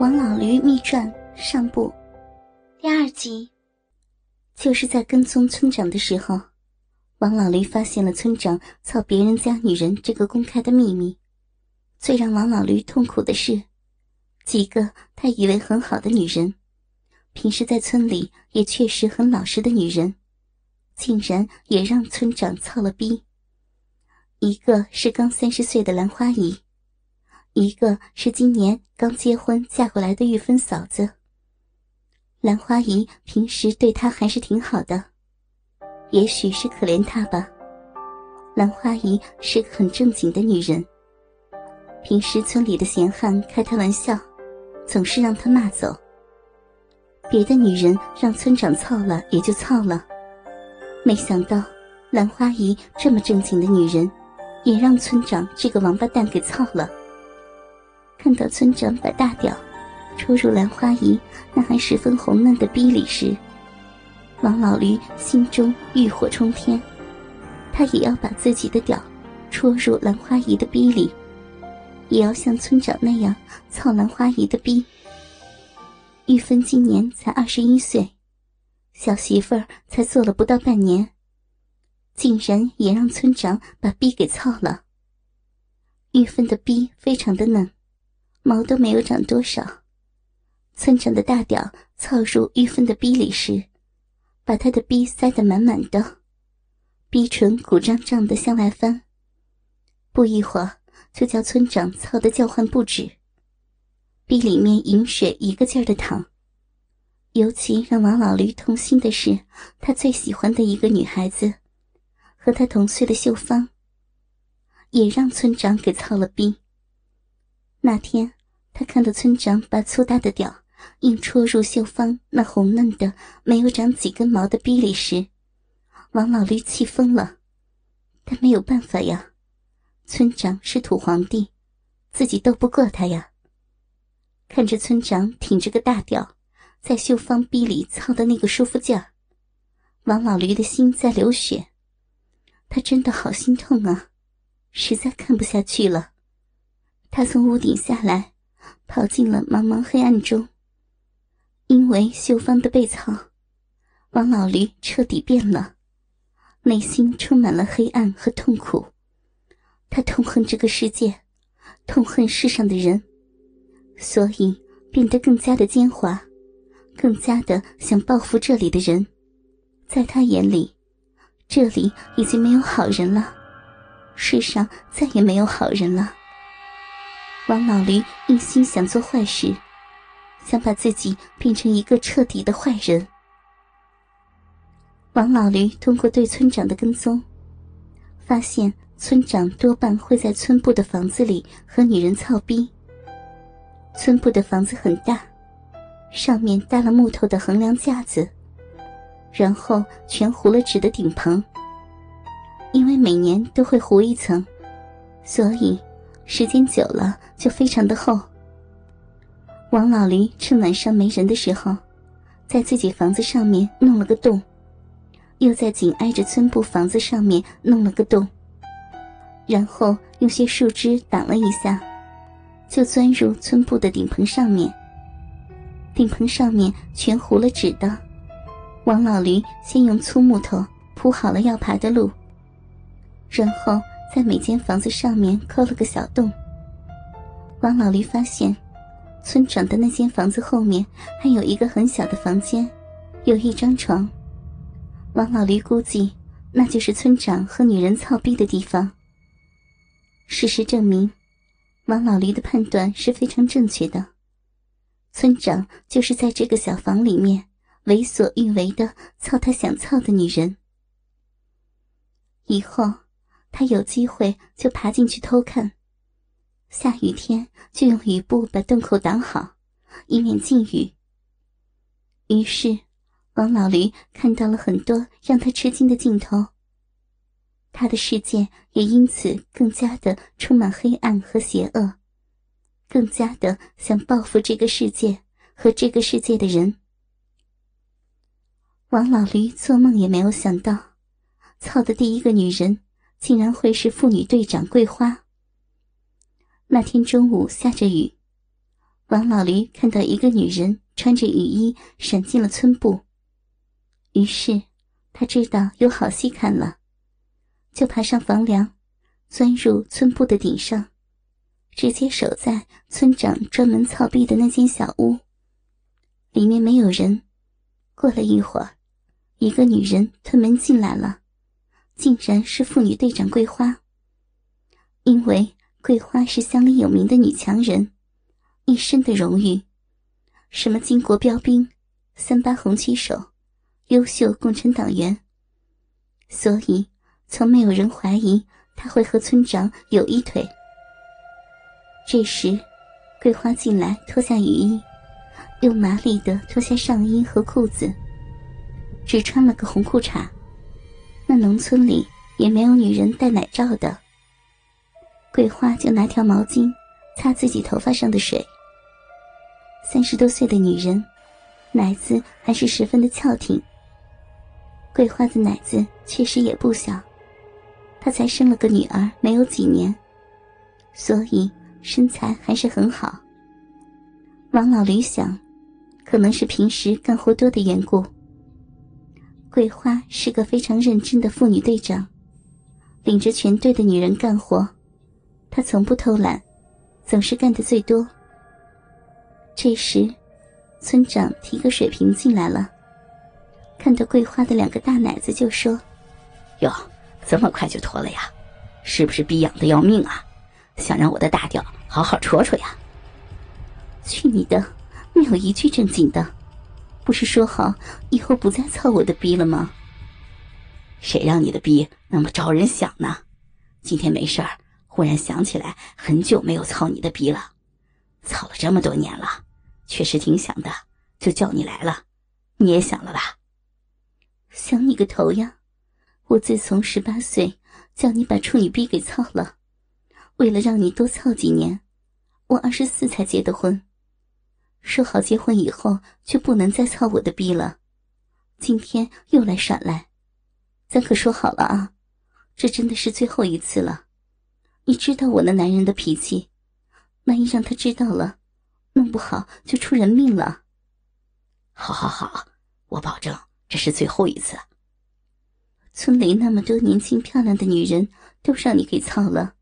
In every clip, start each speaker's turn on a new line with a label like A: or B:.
A: 王老驴秘传上部，第二集。就是在跟踪村长的时候，王老驴发现了村长操别人家女人这个公开的秘密。最让王老驴痛苦的是，几个他以为很好的女人，平时在村里也确实很老实的女人，竟然也让村长操了逼。一个是刚三十岁的兰花姨。一个是今年刚结婚嫁过来的玉芬嫂子。兰花姨平时对她还是挺好的，也许是可怜她吧。兰花姨是个很正经的女人，平时村里的闲汉开她玩笑，总是让她骂走。别的女人让村长操了也就操了，没想到兰花姨这么正经的女人，也让村长这个王八蛋给操了。看到村长把大屌戳入兰花姨那还十分红嫩的逼里时，王老驴心中欲火冲天，他也要把自己的屌戳入兰花姨的逼里，也要像村长那样操兰花姨的逼。玉芬今年才二十一岁，小媳妇儿才做了不到半年，竟然也让村长把逼给操了。玉芬的逼非常的嫩。毛都没有长多少，村长的大屌凑入玉芬的逼里时，把他的逼塞得满满的，逼唇鼓胀胀的向外翻。不一会儿，就叫村长操得叫唤不止，逼里面饮水一个劲儿的淌。尤其让王老驴痛心的是，他最喜欢的一个女孩子，和他同岁的秀芳，也让村长给操了逼。那天，他看到村长把粗大的屌硬戳入秀芳那红嫩的、没有长几根毛的逼里时，王老驴气疯了。但没有办法呀，村长是土皇帝，自己斗不过他呀。看着村长挺着个大屌，在秀芳逼里操的那个舒服劲儿，王老驴的心在流血。他真的好心痛啊，实在看不下去了。他从屋顶下来，跑进了茫茫黑暗中。因为秀芳的被操，王老驴彻底变了，内心充满了黑暗和痛苦。他痛恨这个世界，痛恨世上的人，所以变得更加的奸猾，更加的想报复这里的人。在他眼里，这里已经没有好人了，世上再也没有好人了。王老驴一心想做坏事，想把自己变成一个彻底的坏人。王老驴通过对村长的跟踪，发现村长多半会在村部的房子里和女人操逼。村部的房子很大，上面搭了木头的横梁架子，然后全糊了纸的顶棚。因为每年都会糊一层，所以。时间久了就非常的厚。王老驴趁晚上没人的时候，在自己房子上面弄了个洞，又在紧挨着村部房子上面弄了个洞，然后用些树枝挡了一下，就钻入村部的顶棚上面。顶棚上面全糊了纸的，王老驴先用粗木头铺好了要爬的路，然后。在每间房子上面抠了个小洞。王老驴发现，村长的那间房子后面还有一个很小的房间，有一张床。王老驴估计，那就是村长和女人操逼的地方。事实证明，王老驴的判断是非常正确的。村长就是在这个小房里面为所欲为的操他想操的女人。以后。他有机会就爬进去偷看，下雨天就用雨布把洞口挡好，以免进雨。于是，王老驴看到了很多让他吃惊的镜头。他的世界也因此更加的充满黑暗和邪恶，更加的想报复这个世界和这个世界的人。王老驴做梦也没有想到，操的第一个女人。竟然会是妇女队长桂花。那天中午下着雨，王老驴看到一个女人穿着雨衣闪进了村部，于是他知道有好戏看了，就爬上房梁，钻入村部的顶上，直接守在村长专门操逼的那间小屋。里面没有人。过了一会儿，一个女人推门进来了，竟然是妇女队长桂花。因为桂花是乡里有名的女强人。一身的荣誉，什么巾帼标兵、三八红旗手、优秀共产党员，所以从没有人怀疑他会和村长有一腿。这时，桂花进来，脱下雨衣，又麻利的脱下上衣和裤子，只穿了个红裤衩。农村里也没有女人戴奶罩的。桂花就拿条毛巾擦自己头发上的水。三十多岁的女人，奶子还是十分的翘挺。桂花的奶子确实也不小，她才生了个女儿，没有几年，所以身材还是很好。王老驴想，可能是平时干活多的缘故。桂花是个非常认真的妇女队长，领着全队的女人干活，她从不偷懒，总是干的最多。这时，村长提个水瓶进来了，看到桂花的两个大奶子，就说：“
B: 哟，这么快就脱了呀？是不是逼痒的要命啊？想让我的大屌好好戳戳呀？”“
A: 去你的！没有一句正经的，不是说好以后不再操我的逼了吗？”“
B: 谁让你的逼那么招人想呢？今天没事儿，忽然想起来很久没有操你的逼了，操了这么多年了。”确实挺想的，就叫你来了。你也想了吧？
A: 想你个头呀！我自从十八岁叫你把处女逼给操了，为了让你多操几年，我二十四才结的婚。说好结婚以后就不能再操我的逼了，今天又来耍赖。咱可说好了啊，这真的是最后一次了。你知道我那男人的脾气，万一让他知道了。弄不好就出人命了。
B: 好，好，好，我保证这是最后一次。
A: 村里那么多年轻漂亮的女人都让你给操了，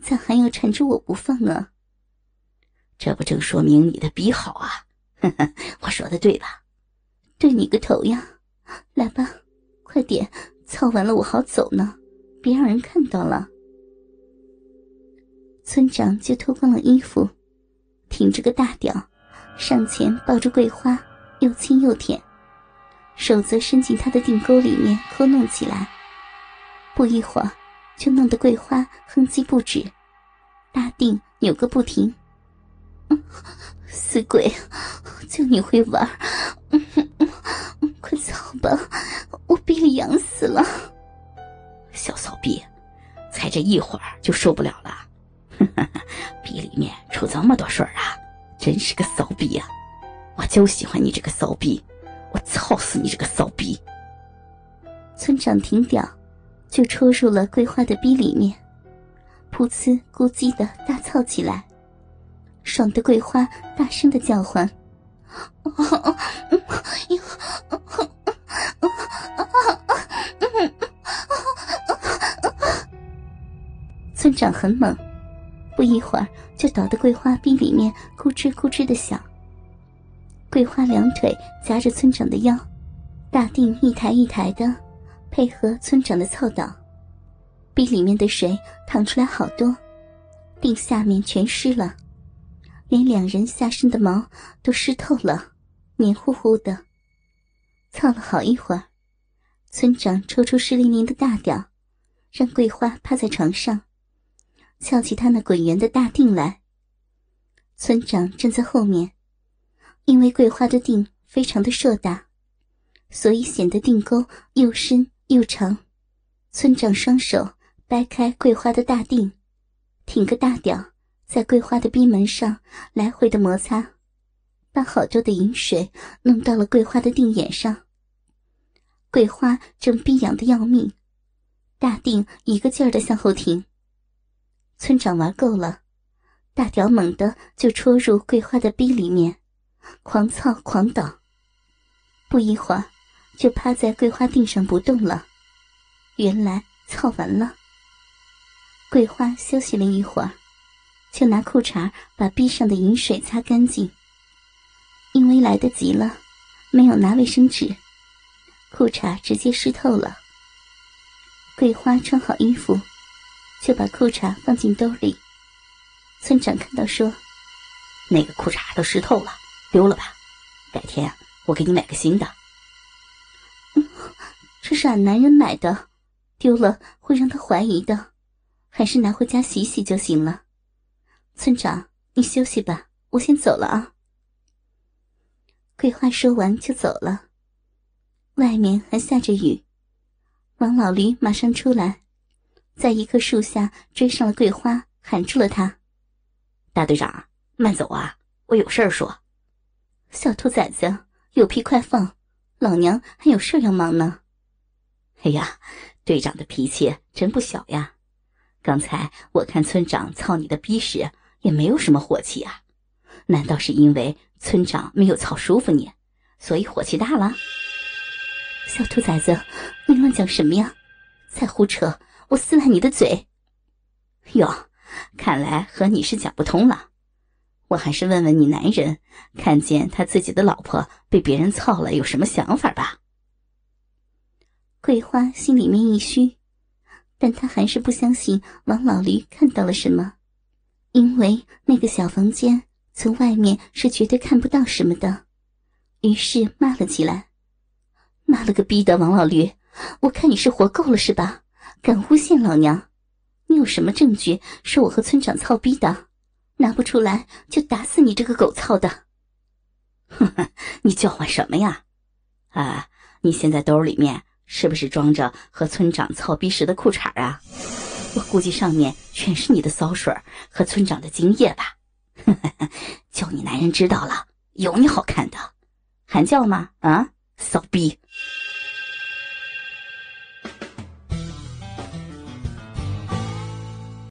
A: 咋还要缠着我不放啊？
B: 这不正说明你的笔好啊？我说的对吧？
A: 对你个头呀！来吧，快点操完了我好走呢，别让人看到了。村长就脱光了衣服。挺着个大屌，上前抱住桂花，又亲又舔，手则伸进她的腚沟里面抠弄起来。不一会儿，就弄得桂花哼唧不止，大腚扭个不停。死鬼，就你会玩，快走吧，我逼里痒死了。
B: 小骚逼，才这一会儿就受不了了。逼里面出这么多水啊！真是个骚逼呀！我就喜欢你这个骚逼，我操死你这个骚逼！
A: 村长停屌，就戳入了桂花的逼里面，噗呲咕叽的大操起来，爽的桂花大声的叫唤。村长很猛。不一会儿，就倒得桂花逼里面咕吱咕吱的响。桂花两腿夹着村长的腰，大腚一抬一抬的，配合村长的操导，逼里面的水淌出来好多，腚下面全湿了，连两人下身的毛都湿透了，黏糊糊的。操了好一会儿，村长抽出湿淋淋的大屌，让桂花趴在床上。翘起他那滚圆的大腚来。村长站在后面，因为桂花的腚非常的硕大，所以显得腚沟又深又长。村长双手掰开桂花的大腚，挺个大屌，在桂花的逼门上来回的摩擦，把好多的饮水弄到了桂花的腚眼上。桂花正逼痒的要命，大腚一个劲儿的向后挺。村长玩够了，大屌猛地就戳入桂花的逼里面，狂操狂倒。不一会儿，就趴在桂花腚上不动了。原来操完了。桂花休息了一会儿，就拿裤衩把壁上的饮水擦干净。因为来得及了，没有拿卫生纸，裤衩直接湿透了。桂花穿好衣服，就把裤衩放进兜里。村长看到说：“
B: 那个裤衩都湿透了，丢了吧。改天我给你买个新的。”“
A: 这是俺男人买的，丢了会让他怀疑的，还是拿回家洗洗就行了。”村长，你休息吧，我先走了啊。桂花说完就走了。外面还下着雨，王老驴马上出来，在一棵树下追上了桂花，喊住了他。
B: 大队长，慢走啊！我有事儿说。
A: 小兔崽子，有屁快放！老娘还有事要忙呢。
B: 哎呀，队长的脾气真不小呀！刚才我看村长操你的逼时，也没有什么火气啊。难道是因为村长没有操舒服你，所以火气大了？
A: 小兔崽子，你乱讲什么呀？再胡扯，我撕烂你的嘴！
B: 哟。看来和你是讲不通了，我还是问问你男人，看见他自己的老婆被别人操了，有什么想法吧？
A: 桂花心里面一虚，但她还是不相信王老驴看到了什么，因为那个小房间从外面是绝对看不到什么的，于是骂了起来：“骂了个逼的王老驴，我看你是活够了是吧？敢诬陷老娘！”你有什么证据说我和村长操逼的？拿不出来就打死你这个狗操的！
B: 哼哼，你叫唤什么呀？啊，你现在兜里面是不是装着和村长操逼时的裤衩啊？我估计上面全是你的骚水和村长的精液吧？叫你男人知道了，有你好看的！还叫吗？啊，骚逼！